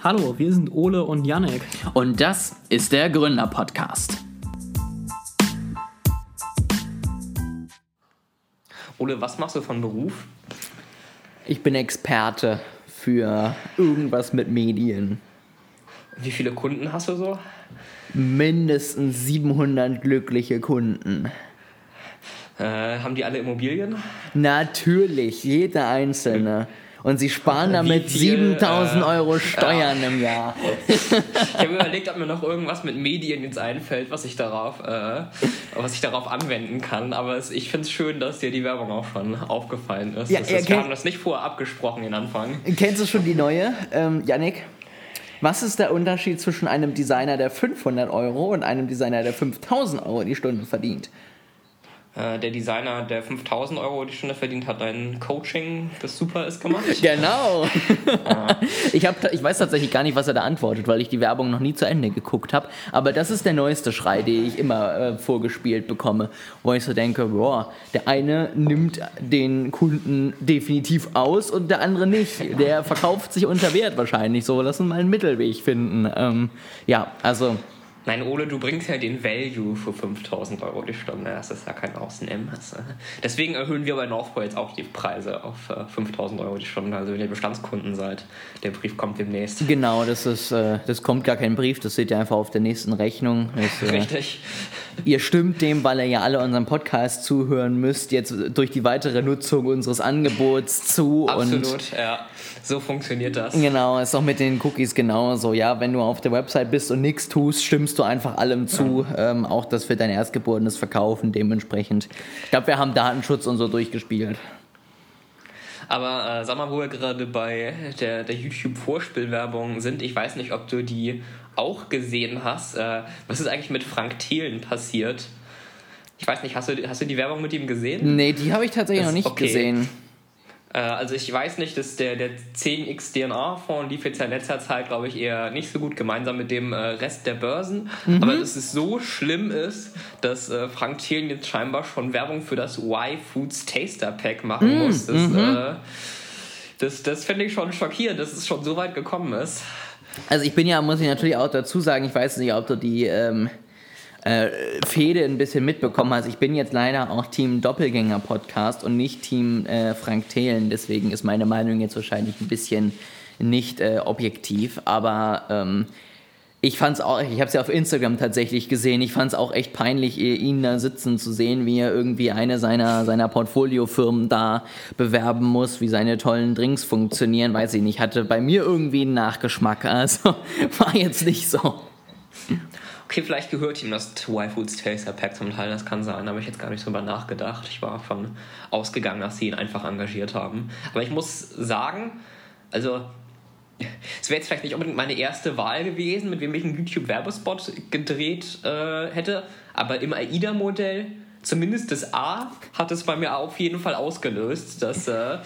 Hallo, wir sind Ole und Yannick. Und das ist der Gründer-Podcast. Ole, was machst du von Beruf? Ich bin Experte für irgendwas mit Medien. Wie viele Kunden hast du so? Mindestens 700 glückliche Kunden. Äh, haben die alle Immobilien? Natürlich, jeder einzelne. Und sie sparen damit viel, 7000 äh, Euro Steuern im Jahr. Ich habe überlegt, ob mir noch irgendwas mit Medien jetzt einfällt, was ich darauf, äh, was ich darauf anwenden kann. Aber es, ich finde es schön, dass dir die Werbung auch schon aufgefallen ist. Ja, das ist wir haben das nicht vorher abgesprochen, den Anfang. Kennst du schon die neue, ähm, Yannick? Was ist der Unterschied zwischen einem Designer, der 500 Euro und einem Designer, der 5000 Euro die Stunde verdient? Äh, der Designer, der 5000 Euro die Stunde verdient, hat ein Coaching, das super ist, gemacht. Genau. ich, hab, ich weiß tatsächlich gar nicht, was er da antwortet, weil ich die Werbung noch nie zu Ende geguckt habe. Aber das ist der neueste Schrei, den ich immer äh, vorgespielt bekomme, wo ich so denke, boah, der eine nimmt den Kunden definitiv aus und der andere nicht. Der verkauft sich unter Wert wahrscheinlich so. Lass uns mal einen Mittelweg finden. Ähm, ja, also Nein, Ole, du bringst ja den Value für 5000 Euro die Stunde. Das ist ja kein äh, Deswegen erhöhen wir bei Northpol jetzt auch die Preise auf äh, 5000 Euro die Stunde. Also wenn ihr Bestandskunden seid, der Brief kommt demnächst. genau, das ist, äh, das kommt gar kein Brief, das seht ihr einfach auf der nächsten Rechnung. Das, äh, Richtig. Ihr stimmt dem, weil ihr ja alle unseren Podcast zuhören müsst, jetzt durch die weitere Nutzung unseres Angebots zu. Und Absolut, ja. So funktioniert das. genau, ist auch mit den Cookies genauso. Ja, wenn du auf der Website bist und nichts tust, stimmst du einfach allem zu. Ähm, auch das für dein Erstgeborenes verkaufen dementsprechend. Ich glaube, wir haben Datenschutz und so durchgespielt. Aber äh, sag mal, wo wir gerade bei der, der YouTube-Vorspielwerbung sind, ich weiß nicht, ob du die auch gesehen hast. Äh, was ist eigentlich mit Frank Thelen passiert? Ich weiß nicht, hast du, hast du die Werbung mit ihm gesehen? Nee, die habe ich tatsächlich Das noch nicht okay. gesehen. Äh, also ich weiß nicht, dass der, der 10x DNA-Fonds lief jetzt in letzter Zeit, glaube ich, eher nicht so gut gemeinsam mit dem äh, Rest der Börsen. Mhm. Aber dass es so schlimm ist, dass äh, Frank Thelen jetzt scheinbar schon Werbung für das Y-Foods Taster Pack machen Mhm. muss. Das, äh, das, das finde ich schon schockierend, dass es schon so weit gekommen ist. Also ich bin ja, muss ich natürlich auch dazu sagen, ich weiß nicht, ob du die ähm, äh, Fehde ein bisschen mitbekommen. Hast. Ich bin jetzt leider auch Team Doppelgänger Podcast und nicht Team äh, Frank Thelen, deswegen ist meine Meinung jetzt wahrscheinlich ein bisschen nicht äh, objektiv, aber ähm, ich fand's auch, ich habe es ja auf Instagram tatsächlich gesehen, ich fand es auch echt peinlich, ihn da sitzen zu sehen, wie er irgendwie eine seiner, seiner Portfoliofirmen da bewerben muss, wie seine tollen Drinks funktionieren, weiß ich nicht, hatte bei mir irgendwie einen Nachgeschmack, also war jetzt nicht so. Okay, vielleicht gehört ihm das Y-Foods Taster Pack zum Teil, das kann sein, da habe ich jetzt gar nicht drüber nachgedacht. Ich war davon ausgegangen, dass sie ihn einfach engagiert haben. Aber ich muss sagen, also es wäre jetzt vielleicht nicht unbedingt meine erste Wahl gewesen, mit wem ich einen YouTube-Werbespot gedreht äh, hätte, aber im AIDA-Modell, zumindest das A, hat es bei mir auf jeden Fall ausgelöst, dass äh,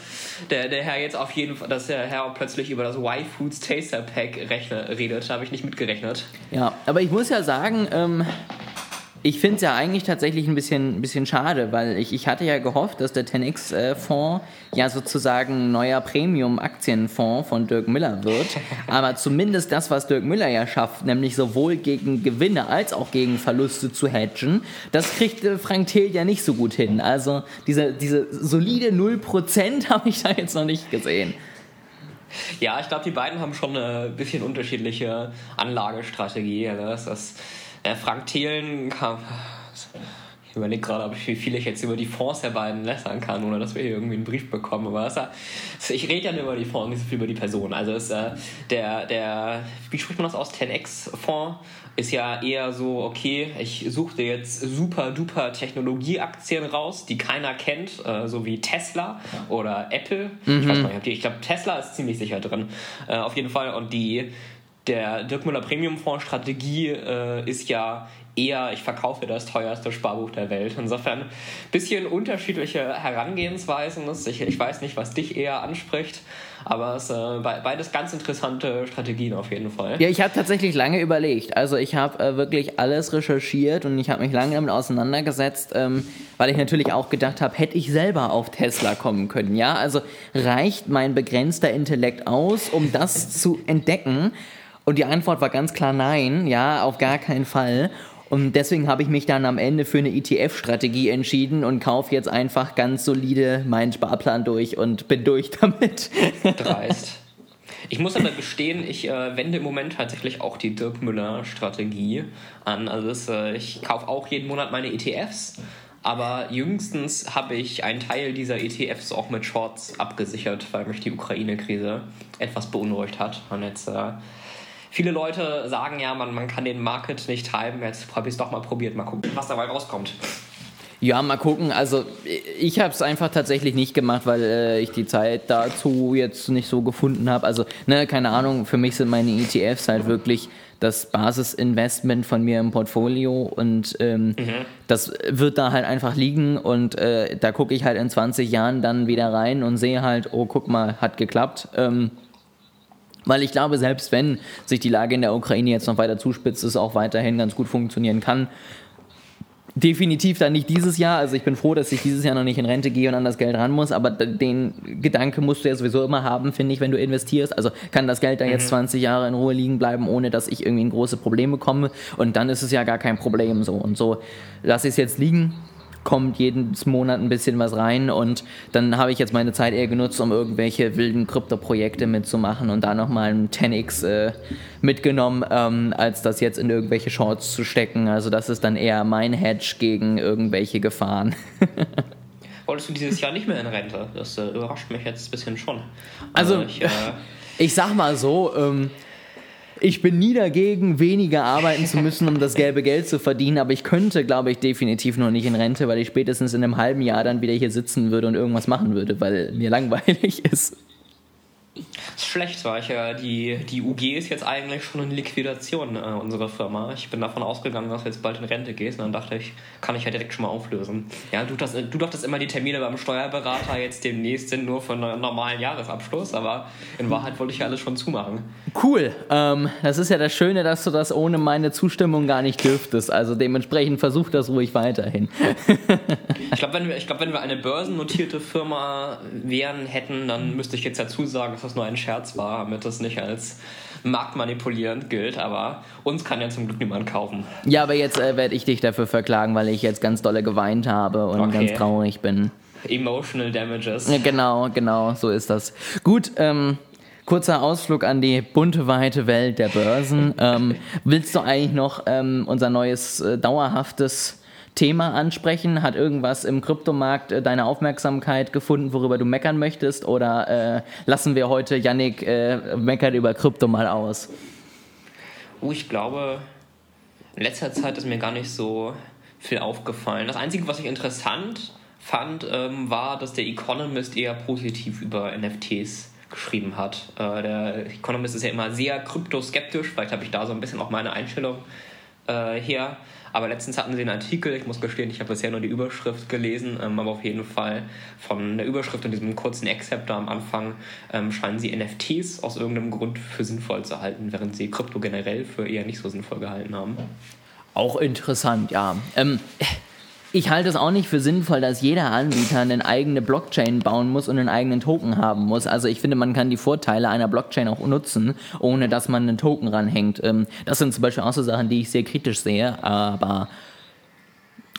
der, der Herr jetzt auf jeden Fall, dass der Herr plötzlich über das Y-Foods Taster Pack rechne, redet, habe ich nicht mitgerechnet. Ja, aber ich muss ja sagen, ähm, ich finde es ja eigentlich tatsächlich ein bisschen, ein bisschen schade, weil ich, ich hatte ja gehofft, dass der 10x-Fonds ja sozusagen ein neuer Premium-Aktienfonds von Dirk Müller wird. Aber zumindest das, was Dirk Müller ja schafft, nämlich sowohl gegen Gewinne als auch gegen Verluste zu hedgen, das kriegt äh, Frank Thiel ja nicht so gut hin. Also diese, diese solide 0% habe ich da jetzt noch nicht gesehen. Ja, ich glaube, die beiden haben schon eine bisschen unterschiedliche Anlagestrategie. Das, das, äh, Frank Thelen kam. Ich überlege gerade, ob ich, wie viel ich jetzt über die Fonds der beiden lästern kann, ohne dass wir hier irgendwie einen Brief bekommen. Aber das, ich rede ja nur über die Fonds, nicht so viel über die Person. Also ist, äh, der, der, wie spricht man das aus? 10x-Fonds ist ja eher so, okay, ich suche dir jetzt super duper Technologieaktien raus, die keiner kennt, äh, so wie Tesla oder Apple. Ich weiß nicht, ob die, ich glaube, Tesla ist ziemlich sicher drin. Äh, auf jeden Fall. Und die, der Dirk Müller Premium Fonds Strategie äh, ist ja eher, ich verkaufe das teuerste Sparbuch der Welt. Insofern ein bisschen unterschiedliche Herangehensweisen. Ich, ich weiß nicht, was dich eher anspricht, aber es äh, beides ganz interessante Strategien auf jeden Fall. Ja, ich habe tatsächlich lange überlegt. Also ich habe äh, wirklich alles recherchiert und ich habe mich lange damit auseinandergesetzt, ähm, weil ich natürlich auch gedacht habe, hätte ich selber auf Tesla kommen können. Ja, also reicht mein begrenzter Intellekt aus, um das zu entdecken? Und die Antwort war ganz klar nein, ja, auf gar keinen Fall. Und deswegen habe ich mich dann am Ende für eine ETF-Strategie entschieden und kaufe jetzt einfach ganz solide meinen Sparplan durch und bin durch damit. Dreist. Ich muss aber gestehen, ich äh, wende im Moment tatsächlich auch die Dirk Müller-Strategie an. Also das, äh, ich kaufe auch jeden Monat meine ETFs, aber jüngstens habe ich einen Teil dieser ETFs auch mit Shorts abgesichert, weil mich die Ukraine-Krise etwas beunruhigt hat. Und jetzt äh, viele Leute sagen ja, man, man kann den Market nicht treiben. Jetzt habe ich es doch mal probiert. Mal gucken, was dabei rauskommt. Ja, mal gucken. Also ich habe es einfach tatsächlich nicht gemacht, weil äh, ich die Zeit dazu jetzt nicht so gefunden habe. Also, ne, keine Ahnung, für mich sind meine ETFs halt wirklich das Basisinvestment von mir im Portfolio und ähm, mhm. das wird da halt einfach liegen und äh, da gucke ich halt in 20 Jahren dann wieder rein und sehe halt, oh, guck mal, hat geklappt. Ähm, weil ich glaube, selbst wenn sich die Lage in der Ukraine jetzt noch weiter zuspitzt, es auch weiterhin ganz gut funktionieren kann. Definitiv dann nicht dieses Jahr. Also ich bin froh, dass ich dieses Jahr noch nicht in Rente gehe und an das Geld ran muss. Aber den Gedanke musst du ja sowieso immer haben, finde ich, wenn du investierst. Also kann das Geld da jetzt 20 mhm. Jahre in Ruhe liegen bleiben, ohne dass ich irgendwie in große Probleme komme. Und dann ist es ja gar kein Problem so. Und so lasse ich es jetzt liegen kommt jeden Monat ein bisschen was rein und dann habe ich jetzt meine Zeit eher genutzt, um irgendwelche wilden Krypto-Projekte mitzumachen und da nochmal ein 10x äh, mitgenommen, ähm, als das jetzt in irgendwelche Shorts zu stecken. Also das ist dann eher mein Hedge gegen irgendwelche Gefahren. Wolltest du dieses Jahr nicht mehr in Rente? Das äh, überrascht mich jetzt ein bisschen schon. Also, also ich, äh, ich sag mal so, ähm, ich bin nie dagegen, weniger arbeiten zu müssen, um das gelbe Geld zu verdienen, aber ich könnte, glaube ich, definitiv noch nicht in Rente, weil ich spätestens in einem halben Jahr dann wieder hier sitzen würde und irgendwas machen würde, weil mir langweilig ist. Das ist schlecht, weil ich ja die, die UG ist jetzt eigentlich schon in Liquidation, äh, unsere Firma. Ich bin davon ausgegangen, dass du jetzt bald in Rente gehst und dann dachte ich, kann ich ja direkt schon mal auflösen. Ja, du, das, du dachtest immer, die Termine beim Steuerberater jetzt demnächst sind nur für einen normalen Jahresabschluss, aber in Wahrheit wollte ich ja alles schon zumachen. Cool. Ähm, das ist ja das Schöne, dass du das ohne meine Zustimmung gar nicht dürftest. Also dementsprechend versuch das ruhig weiterhin. ich glaube, wenn, wir, glaub, wenn wir eine börsennotierte Firma wären, hätten, dann müsste ich jetzt dazu sagen, dass das nur ein Scherz war, damit das nicht als marktmanipulierend gilt, aber uns kann ja zum Glück niemand kaufen. Ja, aber jetzt äh, werde ich dich dafür verklagen, weil ich jetzt ganz dolle geweint habe und okay. ganz traurig bin. Emotional Damages. Genau, genau, so ist das. Gut, ähm, kurzer Ausflug an die bunte, weite Welt der Börsen. ähm, willst du eigentlich noch ähm, unser neues, äh, dauerhaftes Thema ansprechen? Hat irgendwas im Kryptomarkt äh, deine Aufmerksamkeit gefunden, worüber du meckern möchtest? Oder äh, lassen wir heute Yannick äh, meckert über Krypto mal aus? Oh, ich glaube, in letzter Zeit ist mir gar nicht so viel aufgefallen. Das Einzige, was ich interessant fand, ähm, war, dass der Economist eher positiv über NFTs geschrieben hat. Äh, der Economist ist ja immer sehr kryptoskeptisch, vielleicht habe ich da so ein bisschen auch meine Einstellung äh, her. Aber letztens hatten sie einen Artikel, ich muss gestehen, ich habe bisher nur die Überschrift gelesen, ähm, aber auf jeden Fall von der Überschrift und diesem kurzen Except da am Anfang ähm, scheinen sie NFTs aus irgendeinem Grund für sinnvoll zu halten, während sie Krypto generell für eher nicht so sinnvoll gehalten haben. Auch interessant, ja. Ähm, ich halte es auch nicht für sinnvoll, dass jeder Anbieter eine eigene Blockchain bauen muss und einen eigenen Token haben muss. Also ich finde, man kann die Vorteile einer Blockchain auch nutzen, ohne dass man einen Token ranhängt. Ähm, das sind zum Beispiel auch so Sachen, die ich sehr kritisch sehe, aber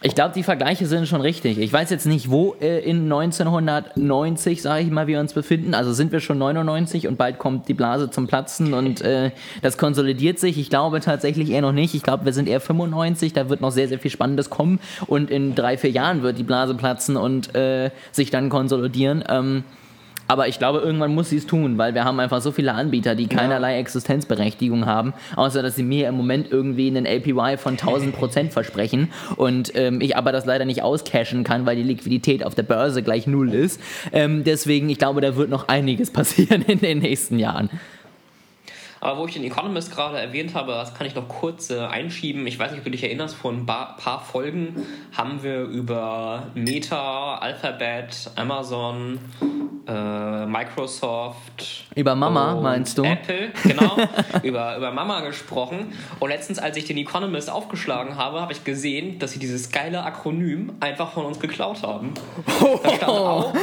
ich glaube, die Vergleiche sind schon richtig. Ich weiß jetzt nicht, wo äh, in 1990, sage ich mal, wir uns befinden. Also sind wir schon 99 und bald kommt die Blase zum Platzen und äh, das konsolidiert sich. Ich glaube tatsächlich eher noch nicht. Ich glaube, wir sind eher 95. Da wird noch sehr, sehr viel Spannendes kommen und in drei, vier Jahren wird die Blase platzen und äh, sich dann konsolidieren. Ähm, aber ich glaube, irgendwann muss sie es tun, weil wir haben einfach so viele Anbieter, die keinerlei Existenzberechtigung haben, außer dass sie mir im Moment irgendwie einen APY von 1000 Prozent versprechen und ähm, ich aber das leider nicht auscashen kann, weil die Liquidität auf der Börse gleich null ist. Ähm, deswegen, ich glaube, da wird noch einiges passieren in den nächsten Jahren. Aber wo ich den Economist gerade erwähnt habe, das kann ich noch kurz äh, einschieben. Ich weiß nicht, ob du dich erinnerst, vor ein paar Folgen haben wir über Meta, Alphabet, Amazon, äh, Microsoft. Über Mama meinst du? Apple, genau. über, über Mama gesprochen. Und letztens, als ich den Economist aufgeschlagen habe, habe ich gesehen, dass sie dieses geile Akronym einfach von uns geklaut haben. Da, stand auch,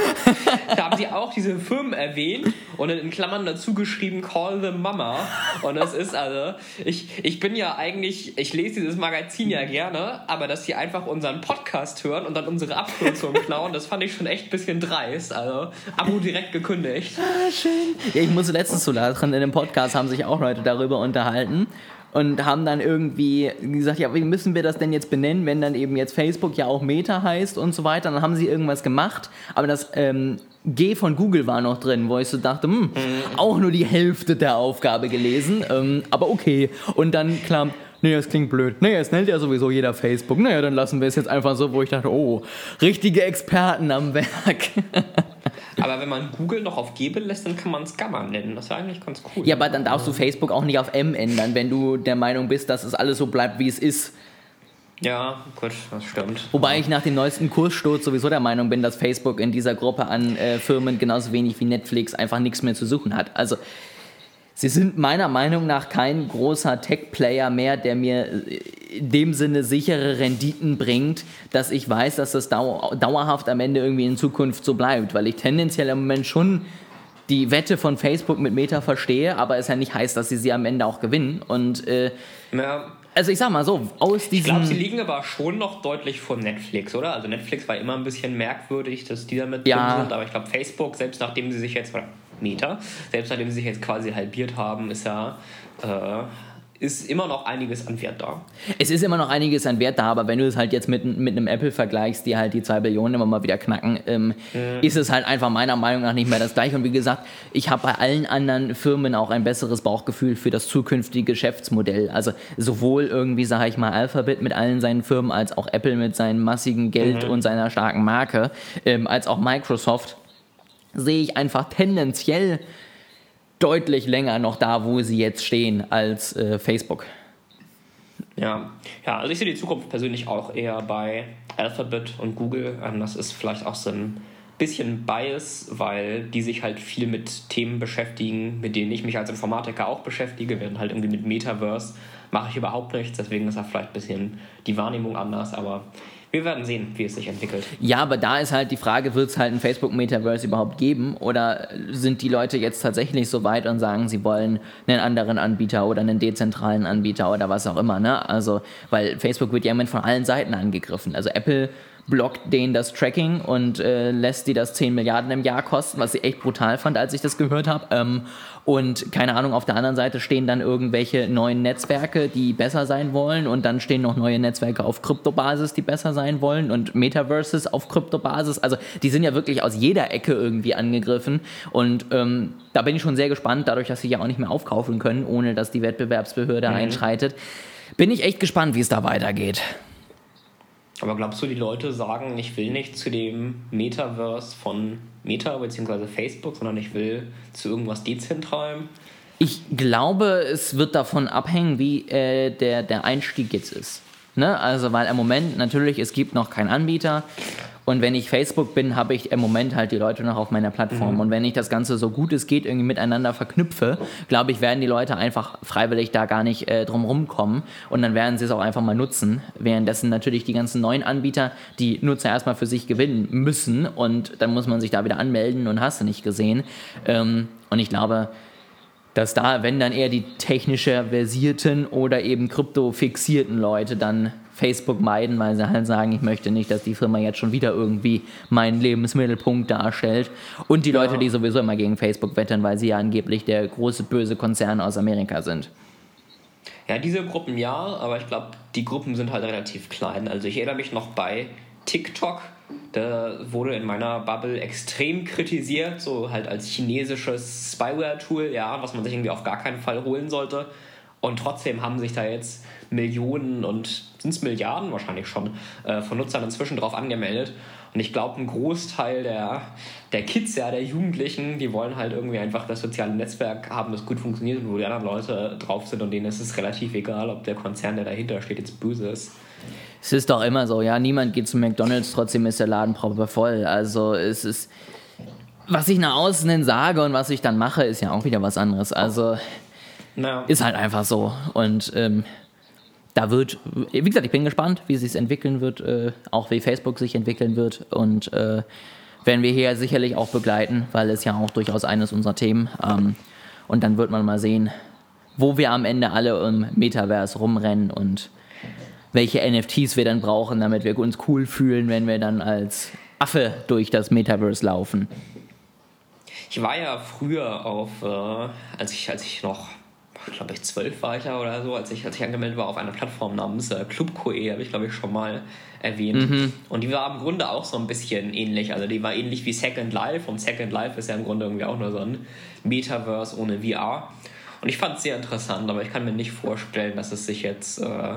da haben sie auch diese Firmen erwähnt und in Klammern dazu geschrieben, call the Mama. Und das ist also, ich, ich bin ja eigentlich, ich lese dieses Magazin ja gerne, aber dass sie einfach unseren Podcast hören und dann unsere Abkürzung klauen, das fand ich schon echt ein bisschen dreist. Also, Abo direkt gekündigt. Ah, schön. Ja, ich musste letztens zu lachen, in dem Podcast haben sich auch Leute darüber unterhalten und haben dann irgendwie gesagt, ja, wie müssen wir das denn jetzt benennen, wenn dann eben jetzt Facebook ja auch Meta heißt und so weiter. Dann haben sie irgendwas gemacht, aber das ähm, G von Google war noch drin, wo ich so dachte, hm, mhm. auch nur die Hälfte der Aufgabe gelesen, ähm, aber okay. Und dann klar, nee, das klingt blöd. Nee, es nennt ja sowieso jeder Facebook. Naja, dann lassen wir es jetzt einfach so, wo ich dachte, oh, richtige Experten am Werk. Aber wenn man Google noch auf G belässt, dann kann man es Gamma nennen. Das wäre eigentlich ganz cool. Ja, aber dann darfst du Facebook auch nicht auf M ändern, wenn du der Meinung bist, dass es alles so bleibt, wie es ist. Ja, gut, das stimmt. Wobei ich nach dem neuesten Kurssturz sowieso der Meinung bin, dass Facebook in dieser Gruppe an äh, Firmen genauso wenig wie Netflix einfach nichts mehr zu suchen hat. Also Sie sind meiner Meinung nach kein großer Tech-Player mehr, der mir äh, in dem Sinne sichere Renditen bringt, dass ich weiß, dass das dauerhaft am Ende irgendwie in Zukunft so bleibt, weil ich tendenziell im Moment schon die Wette von Facebook mit Meta verstehe, aber es ja nicht heißt, dass sie sie am Ende auch gewinnen. Und äh, ja. also ich sag mal so, aus diesem. Ich glaube, sie liegen aber schon noch deutlich vor Netflix, oder? Also Netflix war immer ein bisschen merkwürdig, dass die damit ja. drin sind, aber ich glaube, Facebook, selbst nachdem sie sich jetzt, Meter. Selbst nachdem sie sich jetzt quasi halbiert haben, ist ja äh, ist immer noch einiges an Wert da. Es ist immer noch einiges an Wert da, aber wenn du es halt jetzt mit, mit einem Apple vergleichst, die halt die 2 Billionen immer mal wieder knacken, ähm, mhm. ist es halt einfach meiner Meinung nach nicht mehr das gleiche. Und wie gesagt, ich habe bei allen anderen Firmen auch ein besseres Bauchgefühl für das zukünftige Geschäftsmodell. Also sowohl irgendwie, sage ich mal, Alphabet mit allen seinen Firmen, als auch Apple mit seinem massigen Geld mhm. und seiner starken Marke, ähm, als auch Microsoft sehe ich einfach tendenziell deutlich länger noch da, wo sie jetzt stehen, als äh, Facebook. Ja. ja, also ich sehe die Zukunft persönlich auch eher bei Alphabet und Google. Ähm, das ist vielleicht auch so ein bisschen Bias, weil die sich halt viel mit Themen beschäftigen, mit denen ich mich als Informatiker auch beschäftige, während halt irgendwie mit Metaverse mache ich überhaupt nichts, deswegen ist da vielleicht ein bisschen die Wahrnehmung anders, aber wir werden sehen, wie es sich entwickelt. Ja, aber da ist halt die Frage, wird es halt ein Facebook-Metaverse überhaupt geben? Oder sind die Leute jetzt tatsächlich so weit und sagen, sie wollen einen anderen Anbieter oder einen dezentralen Anbieter oder was auch immer? Ne? Also, weil Facebook wird ja immer von allen Seiten angegriffen. Also Apple blockt denen das Tracking und äh, lässt die das 10 Milliarden im Jahr kosten, was ich echt brutal fand, als ich das gehört habe. Ähm, und keine Ahnung, auf der anderen Seite stehen dann irgendwelche neuen Netzwerke, die besser sein wollen. Und dann stehen noch neue Netzwerke auf Kryptobasis, die besser sein wollen. Und Metaverses auf Kryptobasis. Also die sind ja wirklich aus jeder Ecke irgendwie angegriffen. Und ähm, da bin ich schon sehr gespannt, dadurch, dass sie ja auch nicht mehr aufkaufen können, ohne dass die Wettbewerbsbehörde mhm. einschreitet. Bin ich echt gespannt, wie es da weitergeht. Aber glaubst du, die Leute sagen, ich will nicht zu dem Metaverse von Meta bzw. Facebook, sondern ich will zu irgendwas Dezentralem? Ich glaube, es wird davon abhängen, wie äh, der, der Einstieg jetzt ist. Ne? Also, weil im Moment natürlich, es gibt noch keinen Anbieter. Und wenn ich Facebook bin, habe ich im Moment halt die Leute noch auf meiner Plattform. Mhm. Und wenn ich das Ganze so gut es geht irgendwie miteinander verknüpfe, glaube ich, werden die Leute einfach freiwillig da gar nicht äh, drum rumkommen. Und dann werden sie es auch einfach mal nutzen. Währenddessen natürlich die ganzen neuen Anbieter die Nutzer erstmal für sich gewinnen müssen. Und dann muss man sich da wieder anmelden und hast du nicht gesehen. Ähm, und ich glaube, dass da, wenn dann eher die technischer versierten oder eben kryptofixierten Leute dann Facebook meiden, weil sie halt sagen, ich möchte nicht, dass die Firma jetzt schon wieder irgendwie meinen Lebensmittelpunkt darstellt. Und die ja. Leute, die sowieso immer gegen Facebook wettern, weil sie ja angeblich der große böse Konzern aus Amerika sind. Ja, diese Gruppen ja, aber ich glaube, die Gruppen sind halt relativ klein. Also ich erinnere mich noch bei TikTok, da wurde in meiner Bubble extrem kritisiert, so halt als chinesisches Spyware-Tool, ja, was man sich irgendwie auf gar keinen Fall holen sollte. Und trotzdem haben sich da jetzt Millionen und sind es Milliarden wahrscheinlich schon äh, von Nutzern inzwischen drauf angemeldet. Und ich glaube, ein Großteil der, der Kids, ja, der Jugendlichen, die wollen halt irgendwie einfach das soziale Netzwerk haben, das gut funktioniert und wo die anderen Leute drauf sind und denen ist es relativ egal, ob der Konzern, der dahinter steht, jetzt böse ist. Es ist doch immer so, ja, niemand geht zu McDonalds, trotzdem ist der Laden proper voll. Also es ist, was ich nach außen hin sage und was ich dann mache, ist ja auch wieder was anderes. Also ist halt einfach so. Und ähm, da wird, wie gesagt, ich bin gespannt, wie es sich entwickeln wird, äh, auch wie Facebook sich entwickeln wird. Und äh, werden wir hier sicherlich auch begleiten, weil es ja auch durchaus eines unserer Themen. Ähm, und dann wird man mal sehen, wo wir am Ende alle im Metaverse rumrennen und welche NFTs wir dann brauchen, damit wir uns cool fühlen, wenn wir dann als Affe durch das Metaverse laufen. Ich war ja früher auf, äh, als, ich, als ich noch glaube ich, zwölf war ich ja oder so, als ich, als ich angemeldet war auf einer Plattform namens äh, Club.coe, habe ich glaube ich schon mal erwähnt. Mhm. Und die war im Grunde auch so ein bisschen ähnlich. Also die war ähnlich wie Second Life und Second Life ist ja im Grunde irgendwie auch nur so ein Metaverse ohne VR. Und ich fand es sehr interessant, aber ich kann mir nicht vorstellen, dass es sich jetzt äh,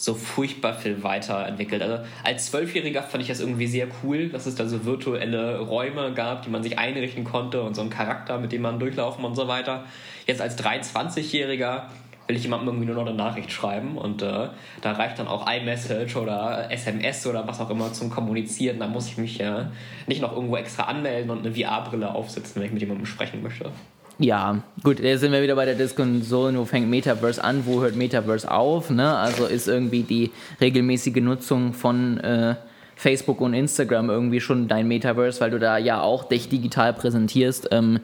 so furchtbar viel weiterentwickelt. Also als Zwölfjähriger fand ich das irgendwie sehr cool, dass es da so virtuelle Räume gab, die man sich einrichten konnte und so einen Charakter, mit dem man durchlaufen und so weiter. Jetzt als 23-Jähriger will ich jemandem irgendwie nur noch eine Nachricht schreiben und äh, da reicht dann auch iMessage oder SMS oder was auch immer zum Kommunizieren. Da muss ich mich äh, nicht noch irgendwo extra anmelden und eine VR-Brille aufsetzen, wenn ich mit jemandem sprechen möchte. Ja, gut, jetzt sind wir wieder bei der Diskussion, wo fängt Metaverse an, wo hört Metaverse auf. Ne? Also ist irgendwie die regelmäßige Nutzung von äh, Facebook und Instagram irgendwie schon dein Metaverse, weil du da ja auch dich digital präsentierst. Ähm,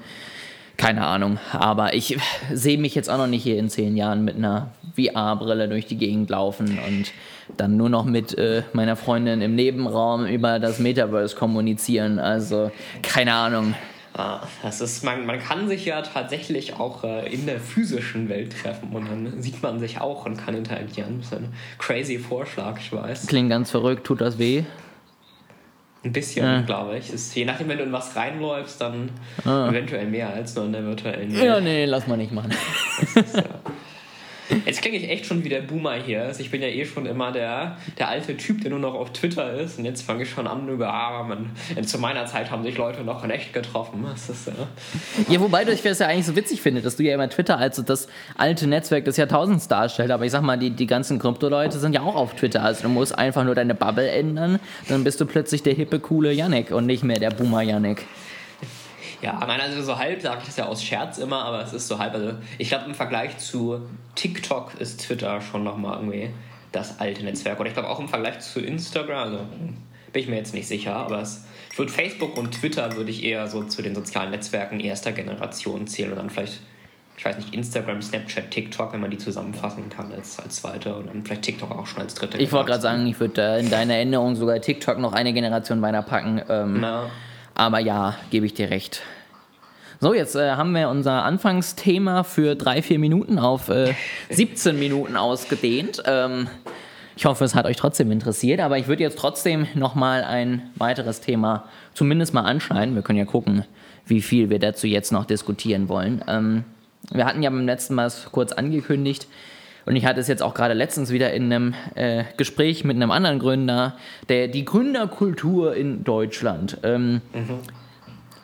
keine Ahnung, aber ich sehe mich jetzt auch noch nicht hier in zehn Jahren mit einer VR-Brille durch die Gegend laufen und dann nur noch mit äh, meiner Freundin im Nebenraum über das Metaverse kommunizieren. Also keine Ahnung. Ah, das ist, man, man kann sich ja tatsächlich auch äh, in der physischen Welt treffen und dann sieht man sich auch und kann interagieren. Das ist ein crazy Vorschlag, ich weiß. Klingt ganz verrückt, tut das weh? Ein bisschen, ja. glaube ich. Ist, je nachdem, wenn du in was reinläufst, dann ah. eventuell mehr als nur in der virtuellen Welt. Ja, nee, lass mal nicht machen. Das ist, ja. Jetzt klinge ich echt schon wie der Boomer hier. Also ich bin ja eh schon immer der, der alte Typ, der nur noch auf Twitter ist. Und jetzt fange ich schon an über, ah, zu meiner Zeit haben sich Leute noch in echt getroffen. Das ist, ja. ja, wobei ich es ja eigentlich so witzig finde, dass du ja immer Twitter als das alte Netzwerk des Jahrtausends darstellst. Aber ich sag mal, die, die ganzen Krypto-Leute sind ja auch auf Twitter. Also du musst einfach nur deine Bubble ändern, dann bist du plötzlich der hippe, coole Yannick und nicht mehr der Boomer Yannick. Ja, nein, also so halb sage ich das ja aus Scherz immer, aber es ist so halb. Also ich glaube, im Vergleich zu TikTok ist Twitter schon nochmal irgendwie das alte Netzwerk. Oder ich glaube auch im Vergleich zu Instagram, also bin ich mir jetzt nicht sicher, aber es, ich würde Facebook und Twitter würde ich eher so zu den sozialen Netzwerken erster Generation zählen und dann vielleicht, ich weiß nicht, Instagram, Snapchat, TikTok, wenn man die zusammenfassen kann als, als zweite und dann vielleicht TikTok auch schon als dritte. Ich wollte gerade sagen, ich würde in deiner Erinnerung sogar TikTok noch eine Generation weiter packen. Ähm. Aber ja, gebe ich dir recht. So, jetzt äh, haben wir unser Anfangsthema für drei, vier Minuten auf äh, 17 Minuten ausgedehnt. Ähm, ich hoffe, es hat euch trotzdem interessiert, aber ich würde jetzt trotzdem nochmal ein weiteres Thema zumindest mal anschneiden. Wir können ja gucken, wie viel wir dazu jetzt noch diskutieren wollen. Ähm, wir hatten ja beim letzten Mal kurz angekündigt, und ich hatte es jetzt auch gerade letztens wieder in einem äh, Gespräch mit einem anderen Gründer, der die Gründerkultur in Deutschland. Ähm, mhm.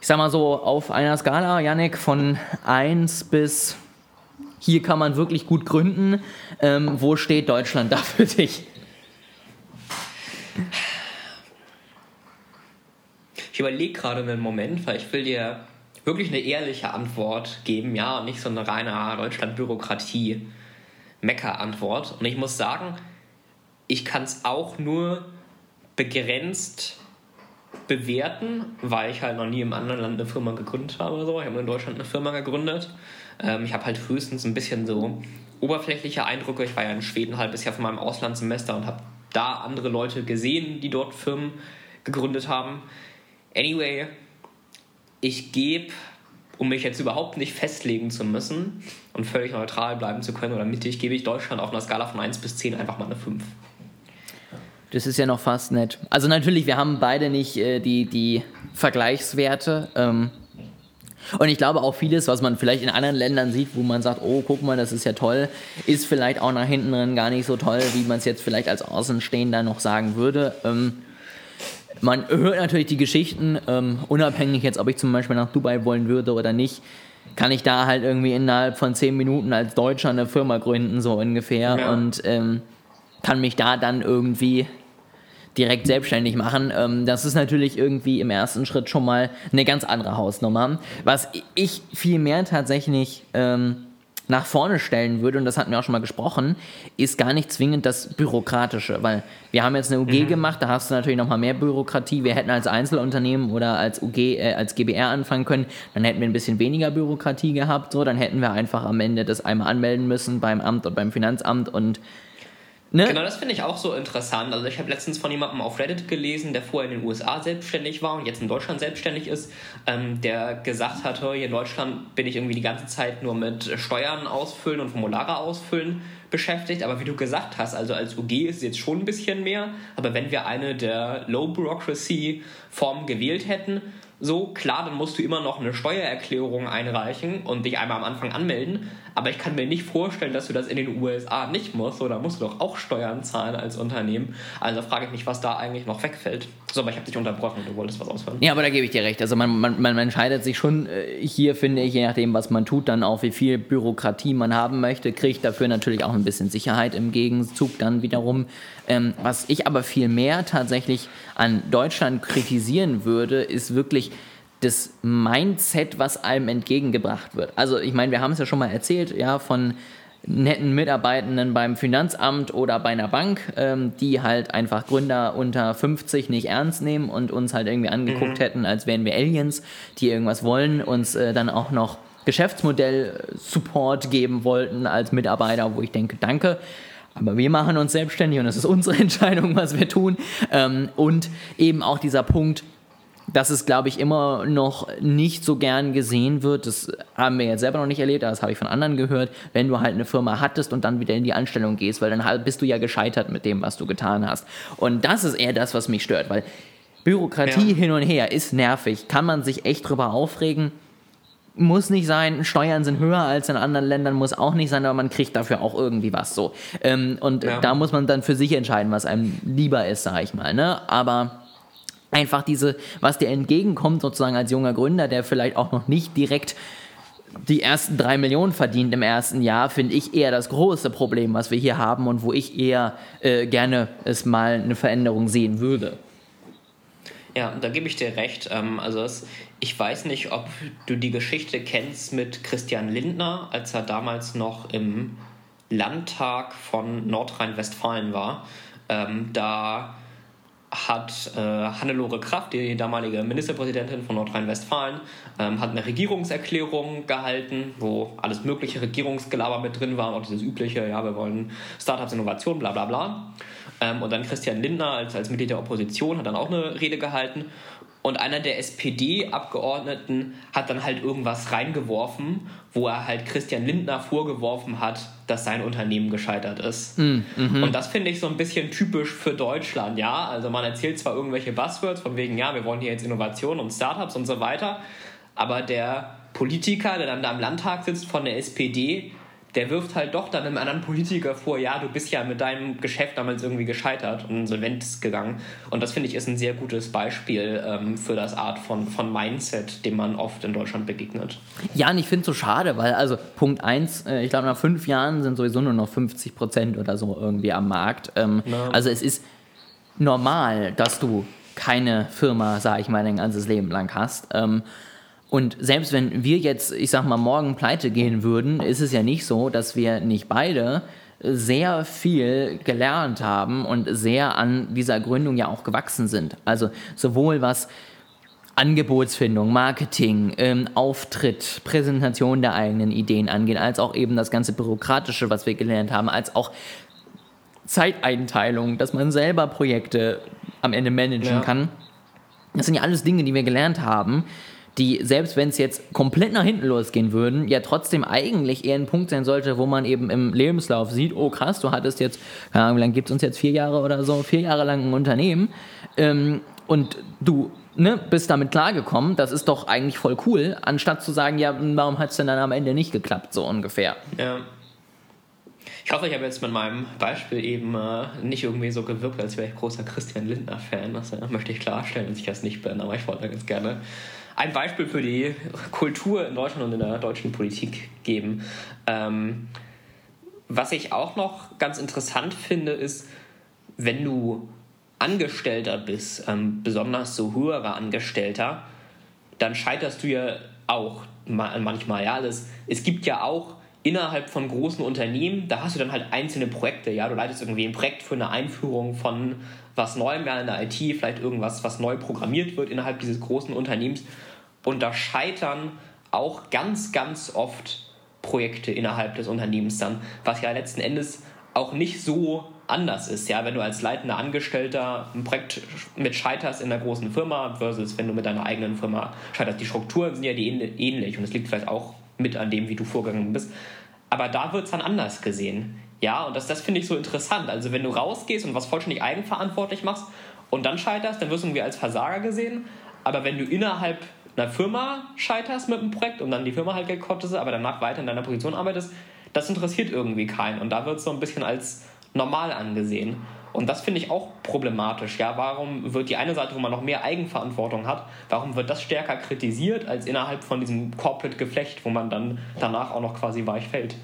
Ich sag mal so, auf einer Skala, Yannick, von 1 bis hier kann man wirklich gut gründen. Ähm, wo steht Deutschland da für dich? Ich überlege gerade einen Moment, weil ich will dir wirklich eine ehrliche Antwort geben, ja, und nicht so eine reine Deutschland-Bürokratie. Mecker-Antwort. Und ich muss sagen, ich kann es auch nur begrenzt bewerten, weil ich halt noch nie im anderen Land eine Firma gegründet habe oder so. Ich habe in Deutschland eine Firma gegründet. Ähm, ich habe halt höchstens ein bisschen so oberflächliche Eindrücke. Ich war ja in Schweden halbes Jahr von meinem Auslandssemester und habe da andere Leute gesehen, die dort Firmen gegründet haben. Anyway, ich gebe um mich jetzt überhaupt nicht festlegen zu müssen und völlig neutral bleiben zu können oder mittig, gebe ich Deutschland auf einer Skala von 1 bis 10 einfach mal eine 5. Das ist ja noch fast nett. Also natürlich, wir haben beide nicht äh, die, die Vergleichswerte. Ähm, und ich glaube auch vieles, was man vielleicht in anderen Ländern sieht, wo man sagt, oh, guck mal, das ist ja toll, ist vielleicht auch nach hinten drin gar nicht so toll, wie man es jetzt vielleicht als Außenstehender noch sagen würde. Ähm, man hört natürlich die Geschichten, ähm, unabhängig jetzt, ob ich zum Beispiel nach Dubai wollen würde oder nicht, kann ich da halt irgendwie innerhalb von zehn Minuten als Deutscher eine Firma gründen, so ungefähr. Ja. Und ähm, kann mich da dann irgendwie direkt selbstständig machen. Ähm, das ist natürlich irgendwie im ersten Schritt schon mal eine ganz andere Hausnummer. Was ich viel mehr tatsächlich ähm, nach vorne stellen würde, und das hatten wir auch schon mal gesprochen, ist gar nicht zwingend das Bürokratische, weil wir haben jetzt eine UG gemacht, da hast du natürlich noch mal mehr Bürokratie. Wir hätten als Einzelunternehmen oder als UG, äh, als GBR anfangen können, dann hätten wir ein bisschen weniger Bürokratie gehabt, so, dann hätten wir einfach am Ende das einmal anmelden müssen beim Amt und beim Finanzamt und ne? Genau, das finde ich auch so interessant. Also ich habe letztens von jemandem auf Reddit gelesen, der vorher in den USA selbstständig war und jetzt in Deutschland selbstständig ist, ähm, der gesagt hatte, hier in Deutschland bin ich irgendwie die ganze Zeit nur mit Steuern ausfüllen und Formulare ausfüllen beschäftigt. Aber wie du gesagt hast, also als UG ist es jetzt schon ein bisschen mehr. Aber wenn wir eine der Low Bureaucracy Formen gewählt hätten, so klar, dann musst du immer noch eine Steuererklärung einreichen und dich einmal am Anfang anmelden. Aber ich kann mir nicht vorstellen, dass du das in den USA nicht musst. Da musst du doch auch Steuern zahlen als Unternehmen. Also frage ich mich, was da eigentlich noch wegfällt. So, aber ich habe dich unterbrochen. Du wolltest was ausführen. Ja, aber da gebe ich dir recht. Also man, man, man entscheidet sich schon äh, hier, finde ich, je nachdem, was man tut, dann auch, wie viel Bürokratie man haben möchte, kriegt dafür natürlich auch ein bisschen Sicherheit im Gegenzug dann wiederum. Ähm, was ich aber viel mehr tatsächlich an Deutschland kritisieren würde, ist wirklich das Mindset, was einem entgegengebracht wird. Also ich meine, wir haben es ja schon mal erzählt, ja, von netten Mitarbeitenden beim Finanzamt oder bei einer Bank, ähm, die halt einfach Gründer unter 50 nicht ernst nehmen und uns halt irgendwie angeguckt hätten, als wären wir Aliens, die irgendwas wollen, uns äh, dann auch noch Geschäftsmodell-Support geben wollten als Mitarbeiter, wo ich denke, danke. Aber wir machen uns selbstständig und es ist unsere Entscheidung, was wir tun. Ähm, und eben auch dieser Punkt, dass es, glaube ich, immer noch nicht so gern gesehen wird. Das haben wir jetzt selber noch nicht erlebt, aber das habe ich von anderen gehört. Wenn du halt eine Firma hattest und dann wieder in die Anstellung gehst, weil dann bist du ja gescheitert mit dem, was du getan hast. Und das ist eher das, was mich stört, weil Bürokratie Ja. hin und her ist nervig. Kann man sich echt drüber aufregen. Muss nicht sein, Steuern sind höher als in anderen Ländern, muss auch nicht sein, aber man kriegt dafür auch irgendwie was so. Ähm, und Ja. da muss man dann für sich entscheiden, was einem lieber ist, sag ich mal. Ne? Aber einfach diese, was dir entgegenkommt, sozusagen als junger Gründer, der vielleicht auch noch nicht direkt die ersten drei Millionen verdient im ersten Jahr, finde ich eher das große Problem, was wir hier haben und wo ich eher äh, gerne es mal eine Veränderung sehen würde. Ja, da gebe ich dir recht. Ähm, also ich weiß nicht, ob du die Geschichte kennst mit Christian Lindner, als er damals noch im Landtag von Nordrhein-Westfalen war. Ähm, da hat äh, Hannelore Kraft, die damalige Ministerpräsidentin von Nordrhein-Westfalen, ähm, hat eine Regierungserklärung gehalten, wo alles mögliche Regierungsgelaber mit drin war, auch dieses übliche, ja, wir wollen Startups, Innovation, bla bla bla. Ähm, und dann Christian Lindner als, als Mitglied der Opposition hat dann auch eine Rede gehalten. Und einer der SPD-Abgeordneten hat dann halt irgendwas reingeworfen, wo er halt Christian Lindner vorgeworfen hat, dass sein Unternehmen gescheitert ist. Und das finde ich so ein bisschen typisch für Deutschland, ja. Also man erzählt zwar irgendwelche Buzzwords von wegen, ja, wir wollen hier jetzt Innovation und Startups und so weiter, aber der Politiker, der dann da im Landtag sitzt von der SPD, der wirft halt doch dann einem anderen Politiker vor, ja, du bist ja mit deinem Geschäft damals irgendwie gescheitert und insolvent gegangen. Und das finde ich ist ein sehr gutes Beispiel ähm, für das Art von, von Mindset, dem man oft in Deutschland begegnet. Ja, und ich finde es so schade, weil also Punkt eins, äh, ich glaube nach fünf Jahren sind sowieso nur noch 50 Prozent oder so irgendwie am Markt. Ähm, Ja. Also es ist normal, dass du keine Firma, sage ich mal, dein ganzes Leben lang hast. Ähm, und selbst wenn wir jetzt, ich sag mal, morgen pleite gehen würden, ist es ja nicht so, dass wir nicht beide sehr viel gelernt haben und sehr an dieser Gründung ja auch gewachsen sind. Also sowohl was Angebotsfindung, Marketing, ähm, Auftritt, Präsentation der eigenen Ideen angeht, als auch eben das ganze Bürokratische, was wir gelernt haben, als auch Zeiteinteilung, dass man selber Projekte am Ende managen Ja. kann. Das sind ja alles Dinge, die wir gelernt haben, die, selbst wenn es jetzt komplett nach hinten losgehen würden, ja trotzdem eigentlich eher ein Punkt sein sollte, wo man eben im Lebenslauf sieht, oh krass, du hattest jetzt, keine Ahnung, wie lange gibt es uns jetzt, vier Jahre oder so, vier Jahre lang ein Unternehmen ähm, und du ne, bist damit klargekommen, das ist doch eigentlich voll cool, anstatt zu sagen, ja, warum hat es denn dann am Ende nicht geklappt, so ungefähr. Ja. Ich hoffe, ich habe jetzt mit meinem Beispiel eben äh, nicht irgendwie so gewirkt, als wäre ich großer Christian Lindner-Fan. Das äh, möchte ich klarstellen, dass ich das nicht bin, aber ich wollte ganz gerne ein Beispiel für die Kultur in Deutschland und in der deutschen Politik geben. Ähm, was ich auch noch ganz interessant finde, ist, wenn du Angestellter bist, ähm, besonders so höherer Angestellter, dann scheiterst du ja auch manchmal. Ja, das, es gibt ja auch innerhalb von großen Unternehmen, da hast du dann halt einzelne Projekte. Ja, du leitest irgendwie ein Projekt für eine Einführung von was Neuem ja in der IT, vielleicht irgendwas, was neu programmiert wird innerhalb dieses großen Unternehmens. Und da scheitern auch ganz, ganz oft Projekte innerhalb des Unternehmens dann, was ja letzten Endes auch nicht so anders ist. Ja, wenn du als leitender Angestellter ein Projekt mit scheiterst in einer großen Firma versus wenn du mit deiner eigenen Firma scheiterst. Die Strukturen sind ja die ähnlich und es liegt vielleicht auch mit an dem, wie du vorgegangen bist. Aber da wird es dann anders gesehen. Ja, und das, das finde ich so interessant. Also wenn du rausgehst und was vollständig eigenverantwortlich machst und dann scheiterst, dann wirst du irgendwie als Versager gesehen. Aber wenn du innerhalb einer Firma scheiterst mit einem Projekt und dann die Firma halt Geld kostet, aber danach weiter in deiner Position arbeitest, das interessiert irgendwie keinen. Und da wird es so ein bisschen als normal angesehen. Und das finde ich auch problematisch. Ja, warum wird die eine Seite, wo man noch mehr Eigenverantwortung hat, warum wird das stärker kritisiert als innerhalb von diesem Corporate-Geflecht, wo man dann danach auch noch quasi weich fällt?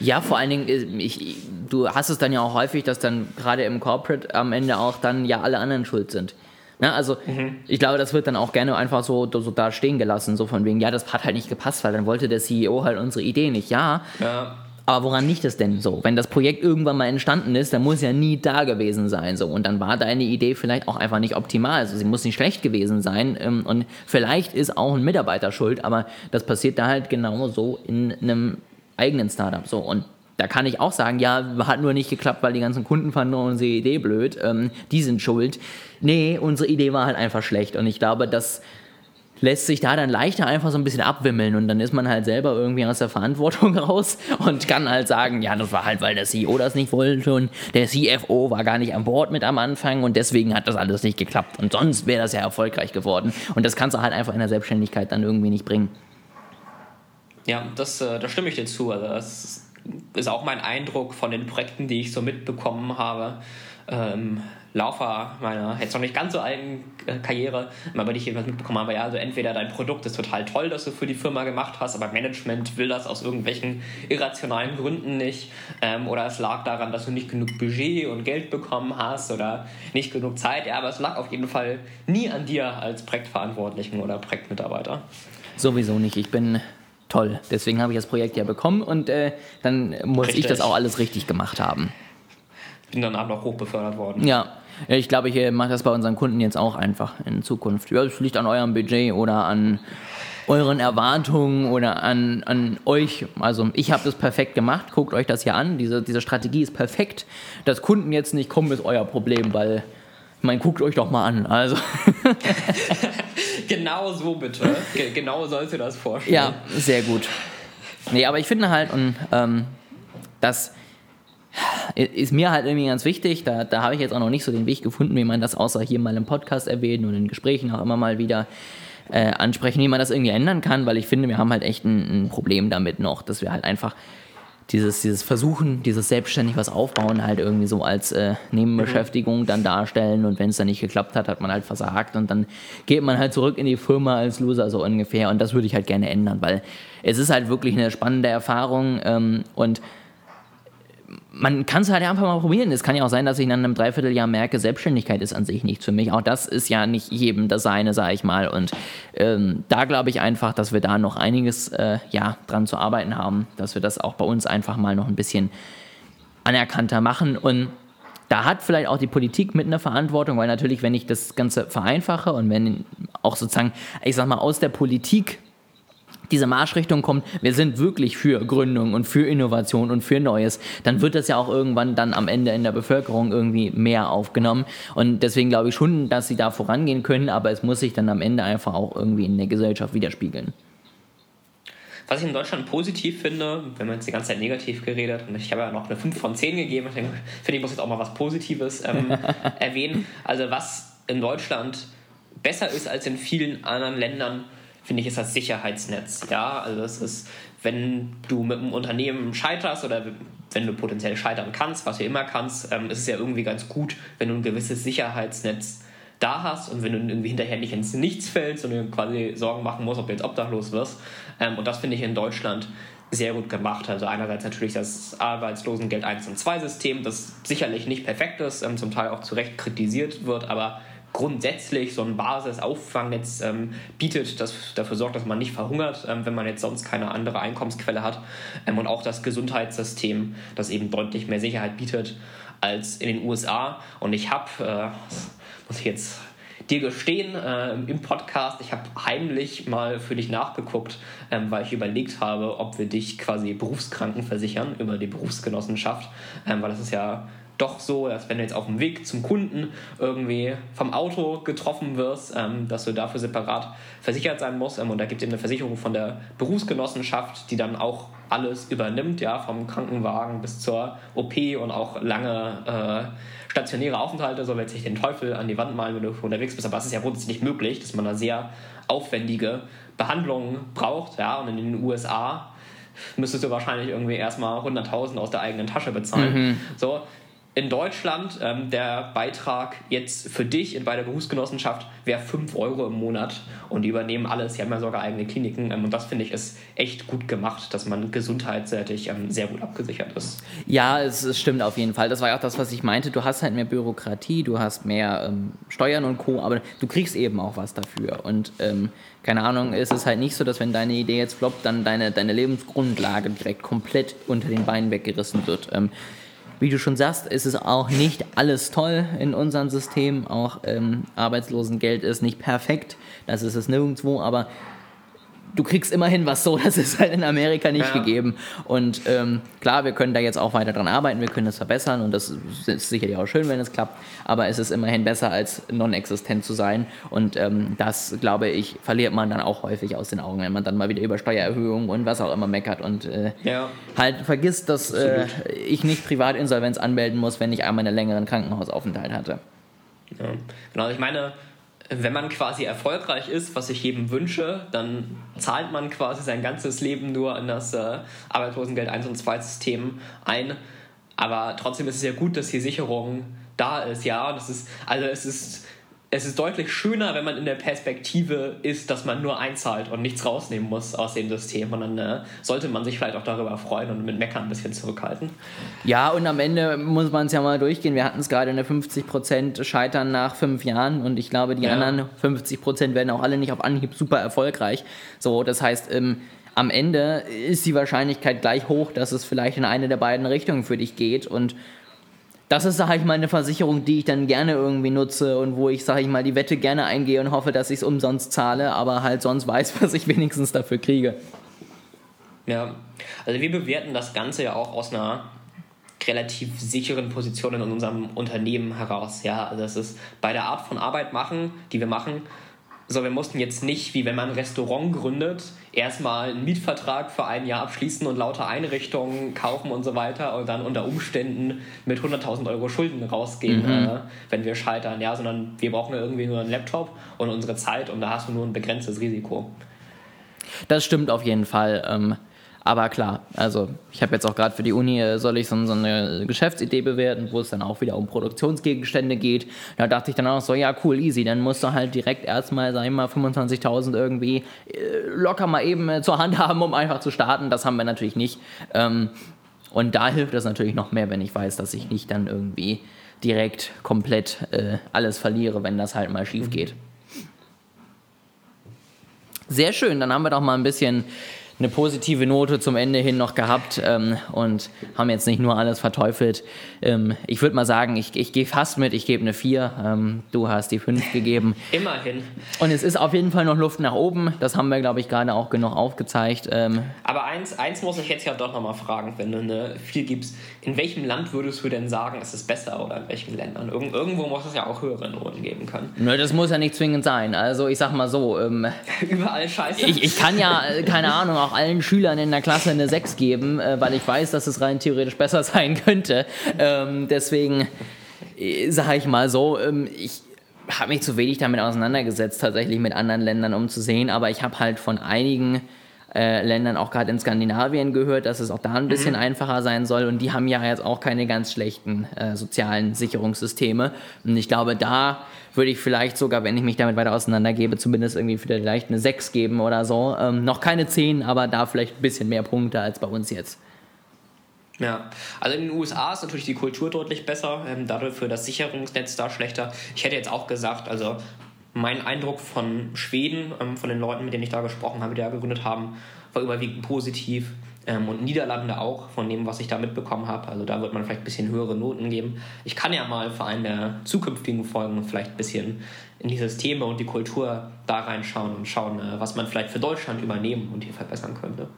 Ja, vor allen Dingen, äh, ich, du hast es dann ja auch häufig, dass dann gerade im Corporate am Ende auch dann ja alle anderen schuld sind. Ne, also mhm. ich glaube, das wird dann auch gerne einfach so, so da stehen gelassen, so von wegen, ja, das hat halt nicht gepasst, weil dann wollte der CEO halt unsere Idee nicht. Ja, ja. Aber woran liegt es denn so? Wenn das Projekt irgendwann mal entstanden ist, dann muss ja nie da gewesen sein. So. Und dann war deine Idee vielleicht auch einfach nicht optimal. Also sie muss nicht schlecht gewesen sein. Ähm, und vielleicht ist auch ein Mitarbeiter schuld, aber das passiert da halt genau so in einem eigenen Startup. So. Und da kann ich auch sagen, ja, hat nur nicht geklappt, weil die ganzen Kunden fanden unsere Idee blöd. Ähm, die sind schuld. Nee, unsere Idee war halt einfach schlecht. Und ich glaube, dass lässt sich da dann leichter einfach so ein bisschen abwimmeln und dann ist man halt selber irgendwie aus der Verantwortung raus und kann halt sagen, ja, das war halt, weil der CEO das nicht wollte und der CFO war gar nicht an Bord mit am Anfang und deswegen hat das alles nicht geklappt und sonst wäre das ja erfolgreich geworden und das kannst du halt einfach in der Selbstständigkeit dann irgendwie nicht bringen. Ja, das, äh, da stimme ich dir zu. Also das ist auch mein Eindruck von den Projekten, die ich so mitbekommen habe. Ähm, Laufer meiner jetzt noch nicht ganz so alten äh, Karriere, aber die ich jedenfalls mitbekommen habe, ja, also entweder dein Produkt ist total toll, das du für die Firma gemacht hast, aber Management will das aus irgendwelchen irrationalen Gründen nicht, ähm, oder es lag daran, dass du nicht genug Budget und Geld bekommen hast oder nicht genug Zeit, ja, aber es lag auf jeden Fall nie an dir als Projektverantwortlichen oder Projektmitarbeiter. Sowieso nicht, ich bin toll, deswegen habe ich das Projekt ja bekommen und äh, dann muss richtig. ich das auch alles richtig gemacht haben. Bin danach noch hochbefördert worden. Ja, ich glaube, ich mache das bei unseren Kunden jetzt auch einfach in Zukunft. Ja, es liegt an eurem Budget oder an euren Erwartungen oder an, an euch. Also ich habe das perfekt gemacht, guckt euch das hier an. Diese, diese Strategie ist perfekt. Dass Kunden jetzt nicht kommen, ist euer Problem, weil, ich meine, guckt euch doch mal an. Also. genau so bitte. genau sollst du das vorstellen. Ja, sehr gut. Nee, aber ich finde halt, und ähm, dass ist mir halt irgendwie ganz wichtig. Da, da habe ich jetzt auch noch nicht so den Weg gefunden, wie man das außer hier mal im Podcast erwähnen und in Gesprächen auch immer mal wieder äh, ansprechen, wie man das irgendwie ändern kann, weil ich finde, wir haben halt echt ein, ein Problem damit noch, dass wir halt einfach dieses, dieses Versuchen, dieses selbstständig was aufbauen, halt irgendwie so als äh, Nebenbeschäftigung mhm. dann darstellen und wenn es dann nicht geklappt hat, hat man halt versagt und dann geht man halt zurück in die Firma als Loser so ungefähr und das würde ich halt gerne ändern, weil es ist halt wirklich eine spannende Erfahrung ähm, und man kann es halt einfach mal probieren. Es kann ja auch sein, dass ich nach einem Dreivierteljahr merke, Selbstständigkeit ist an sich nichts für mich. Auch das ist ja nicht jedem das seine, sage ich mal. Und ähm, da glaube ich einfach, dass wir da noch einiges äh, ja, dran zu arbeiten haben, dass wir das auch bei uns einfach mal noch ein bisschen anerkannter machen. Und da hat vielleicht auch die Politik mit einer Verantwortung, weil natürlich, wenn ich das Ganze vereinfache und wenn auch sozusagen, ich sag mal, aus der Politik diese Marschrichtung kommt, wir sind wirklich für Gründung und für Innovation und für Neues, dann wird das ja auch irgendwann dann am Ende in der Bevölkerung irgendwie mehr aufgenommen. Und deswegen glaube ich schon, dass sie da vorangehen können, aber es muss sich dann am Ende einfach auch irgendwie in der Gesellschaft widerspiegeln. Was ich in Deutschland positiv finde, wenn man jetzt die ganze Zeit negativ geredet und ich habe ja noch eine 5 von 10 gegeben, ich finde, ich muss jetzt auch mal was Positives ähm, erwähnen. Also was in Deutschland besser ist als in vielen anderen Ländern, finde ich, ist das Sicherheitsnetz. Ja, also das ist, wenn du mit einem Unternehmen scheiterst oder wenn du potenziell scheitern kannst, was du immer kannst, ähm, ist es ja irgendwie ganz gut, wenn du ein gewisses Sicherheitsnetz da hast und wenn du irgendwie hinterher nicht ins Nichts fällst und du quasi Sorgen machen musst, ob du jetzt obdachlos wirst. Ähm, und das finde ich in Deutschland sehr gut gemacht. Also einerseits natürlich das Arbeitslosengeld 1 und 2 System, das sicherlich nicht perfekt ist, ähm, zum Teil auch zu Recht kritisiert wird, aber grundsätzlich so ein Basisauffangnetz ähm, bietet, das dafür sorgt, dass man nicht verhungert, ähm, wenn man jetzt sonst keine andere Einkommensquelle hat. Ähm, und auch das Gesundheitssystem, das eben deutlich mehr Sicherheit bietet als in den USA. Und ich habe, äh, muss ich jetzt dir gestehen äh, im Podcast, ich habe heimlich mal für dich nachgeguckt, ähm, weil ich überlegt habe, ob wir dich quasi berufskrankenversichern über die Berufsgenossenschaft, ähm, weil das ist ja doch so, dass wenn du jetzt auf dem Weg zum Kunden irgendwie vom Auto getroffen wirst, ähm, dass du dafür separat versichert sein musst. Ähm, und da gibt es eben eine Versicherung von der Berufsgenossenschaft, die dann auch alles übernimmt, ja, vom Krankenwagen bis zur OP und auch lange äh, stationäre Aufenthalte. So wird sich den Teufel an die Wand malen, wenn du unterwegs bist. Aber es ist ja grundsätzlich möglich, dass man da sehr aufwendige Behandlungen braucht. Ja, und in den USA müsstest du wahrscheinlich irgendwie erstmal 100.000 aus der eigenen Tasche bezahlen. Mhm. So, in Deutschland ähm, der Beitrag jetzt für dich in, bei der Berufsgenossenschaft wäre 5 Euro im Monat und die übernehmen alles. Sie haben ja sogar eigene Kliniken ähm, und das finde ich ist echt gut gemacht, dass man gesundheitsseitig ähm, sehr gut abgesichert ist. Ja, es, es, stimmt auf jeden Fall. Das war ja auch das, was ich meinte. Du hast halt mehr Bürokratie, du hast mehr ähm, Steuern und Co., aber du kriegst eben auch was dafür. Und ähm, keine Ahnung, ist es halt nicht so, dass wenn deine Idee jetzt floppt, dann deine, deine Lebensgrundlage direkt komplett unter den Beinen weggerissen wird. Wie du schon sagst, ist es auch nicht alles toll in unserem System. Auch ähm, Arbeitslosengeld ist nicht perfekt. Das ist es nirgendwo. Aber du kriegst immerhin was so, das ist halt in Amerika nicht ja. gegeben. Und ähm, klar, wir können da jetzt auch weiter dran arbeiten, wir können das verbessern und das ist sicherlich auch schön, wenn es klappt, aber es ist immerhin besser als non-existent zu sein und ähm, das, glaube ich, verliert man dann auch häufig aus den Augen, wenn man dann mal wieder über Steuererhöhungen und was auch immer meckert und äh, ja. halt vergisst, dass äh, ich nicht Privatinsolvenz anmelden muss, wenn ich einmal einen längeren Krankenhausaufenthalt hatte. Ja. Genau, ich meine, wenn man quasi erfolgreich ist, was ich jedem wünsche, dann zahlt man quasi sein ganzes Leben nur in das äh, Arbeitslosengeld 1 und 2 System ein. Aber trotzdem ist es ja gut, dass die Sicherung da ist, ja. Das ist, also es ist es ist deutlich schöner, wenn man in der Perspektive ist, dass man nur einzahlt und nichts rausnehmen muss aus dem System. Und dann äh, sollte man sich vielleicht auch darüber freuen und mit Meckern ein bisschen zurückhalten. Ja, und am Ende muss man es ja mal durchgehen. Wir hatten es gerade eine 50% Scheitern nach fünf Jahren und ich glaube, die ja. anderen 50% werden auch alle nicht auf Anhieb super erfolgreich. So, das heißt, ähm, am Ende ist die Wahrscheinlichkeit gleich hoch, dass es vielleicht in eine der beiden Richtungen für dich geht und das ist, sage ich mal, eine Versicherung, die ich dann gerne irgendwie nutze und wo ich, sage ich mal, die Wette gerne eingehe und hoffe, dass ich es umsonst zahle, aber halt sonst weiß, was ich wenigstens dafür kriege. Ja, also wir bewerten das Ganze ja auch aus einer relativ sicheren Position in unserem Unternehmen heraus. Ja, also das ist bei der Art von Arbeit machen, die wir machen, so, wir mussten jetzt nicht, wie wenn man ein Restaurant gründet, erstmal einen Mietvertrag für ein Jahr abschließen und lauter Einrichtungen kaufen und so weiter und dann unter Umständen mit 100.000 Euro Schulden rausgehen, mhm. äh, wenn wir scheitern, ja, sondern wir brauchen irgendwie nur einen Laptop und unsere Zeit und da hast du nur ein begrenztes Risiko. Das stimmt auf jeden Fall. Ähm aber klar, also ich habe jetzt auch gerade für die Uni, äh, soll ich so, so, eine Geschäftsidee bewerten, wo es dann auch wieder um Produktionsgegenstände geht. Da dachte ich dann auch so, ja cool, easy, dann musst du halt direkt erstmal, sag ich mal, 25.000 irgendwie äh, locker mal eben äh, zur Hand haben, um einfach zu starten. Das haben wir natürlich nicht. Ähm, und da hilft es natürlich noch mehr, wenn ich weiß, dass ich nicht dann irgendwie direkt komplett alles verliere, wenn das halt mal schief geht. Sehr schön, dann haben wir doch mal ein bisschen eine positive Note zum Ende hin noch gehabt ähm, und haben jetzt nicht nur alles verteufelt. Ähm, ich würde mal sagen, ich, ich gehe fast mit, ich gebe eine 4. Ähm, du hast die 5 gegeben. Immerhin. Und es ist auf jeden Fall noch Luft nach oben. Das haben wir, glaube ich, gerade auch genug aufgezeigt. Ähm, Aber eins, eins muss ich jetzt ja doch nochmal fragen, wenn du eine 4 gibst. In welchem Land würdest du denn sagen, ist es besser oder in welchen Ländern? Irg irgendwo muss es ja auch höhere Noten geben können. Nö, das muss ja nicht zwingend sein. Also ich sag mal so. Ähm, Überall scheiße. Ich, ich kann ja, äh, keine Ahnung, auch allen Schülern in der Klasse eine 6 geben, äh, weil ich weiß, dass es rein theoretisch besser sein könnte. Ähm, deswegen äh, sage ich mal so, ähm, ich habe mich zu wenig damit auseinandergesetzt, tatsächlich mit anderen Ländern, um zu sehen, aber ich habe halt von einigen äh, Ländern, auch gerade in Skandinavien gehört, dass es auch da ein bisschen mhm. einfacher sein soll. Und die haben ja jetzt auch keine ganz schlechten äh, sozialen Sicherungssysteme. Und ich glaube, da würde ich vielleicht sogar, wenn ich mich damit weiter auseinandergebe, zumindest irgendwie vielleicht eine 6 geben oder so. Ähm, noch keine 10, aber da vielleicht ein bisschen mehr Punkte als bei uns jetzt. Ja, also in den USA ist natürlich die Kultur deutlich besser, ähm, dafür das Sicherungsnetz da schlechter. Ich hätte jetzt auch gesagt, also mein Eindruck von Schweden, ähm, von den Leuten, mit denen ich da gesprochen habe, die da gegründet haben, war überwiegend positiv. Ähm, und Niederlande auch, von dem, was ich da mitbekommen habe. Also da wird man vielleicht ein bisschen höhere Noten geben. Ich kann ja mal für einen der zukünftigen Folgen vielleicht ein bisschen in die Systeme und die Kultur da reinschauen und schauen, äh, was man vielleicht für Deutschland übernehmen und hier verbessern könnte.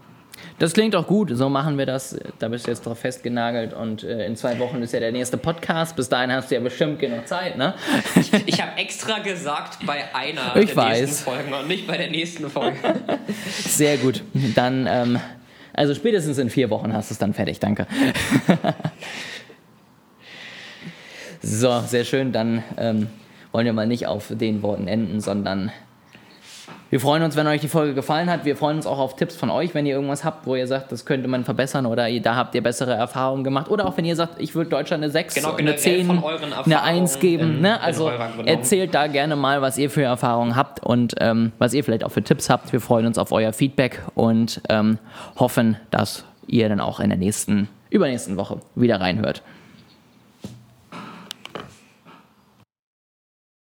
Das klingt auch gut, so machen wir das. Da bist du jetzt drauf festgenagelt und äh, in zwei Wochen ist ja der nächste Podcast. Bis dahin hast du ja bestimmt genug Zeit, ne? Ich, ich habe extra gesagt bei einer ich der weiß. nächsten Folgen und nicht bei der nächsten Folge. Sehr gut. Dann, ähm, also spätestens in vier Wochen hast du es dann fertig, danke. so, sehr schön. Dann ähm, wollen wir mal nicht auf den Worten enden, sondern wir freuen uns, wenn euch die Folge gefallen hat. Wir freuen uns auch auf Tipps von euch, wenn ihr irgendwas habt, wo ihr sagt, das könnte man verbessern oder da habt ihr bessere Erfahrungen gemacht. Oder auch wenn ihr sagt, ich würde Deutschland eine 6, genau, eine 10, eine 1 geben. Ne? Also erzählt da gerne mal, was ihr für Erfahrungen habt und ähm, was ihr vielleicht auch für Tipps habt. Wir freuen uns auf euer Feedback und ähm, hoffen, dass ihr dann auch in der nächsten, übernächsten Woche wieder reinhört.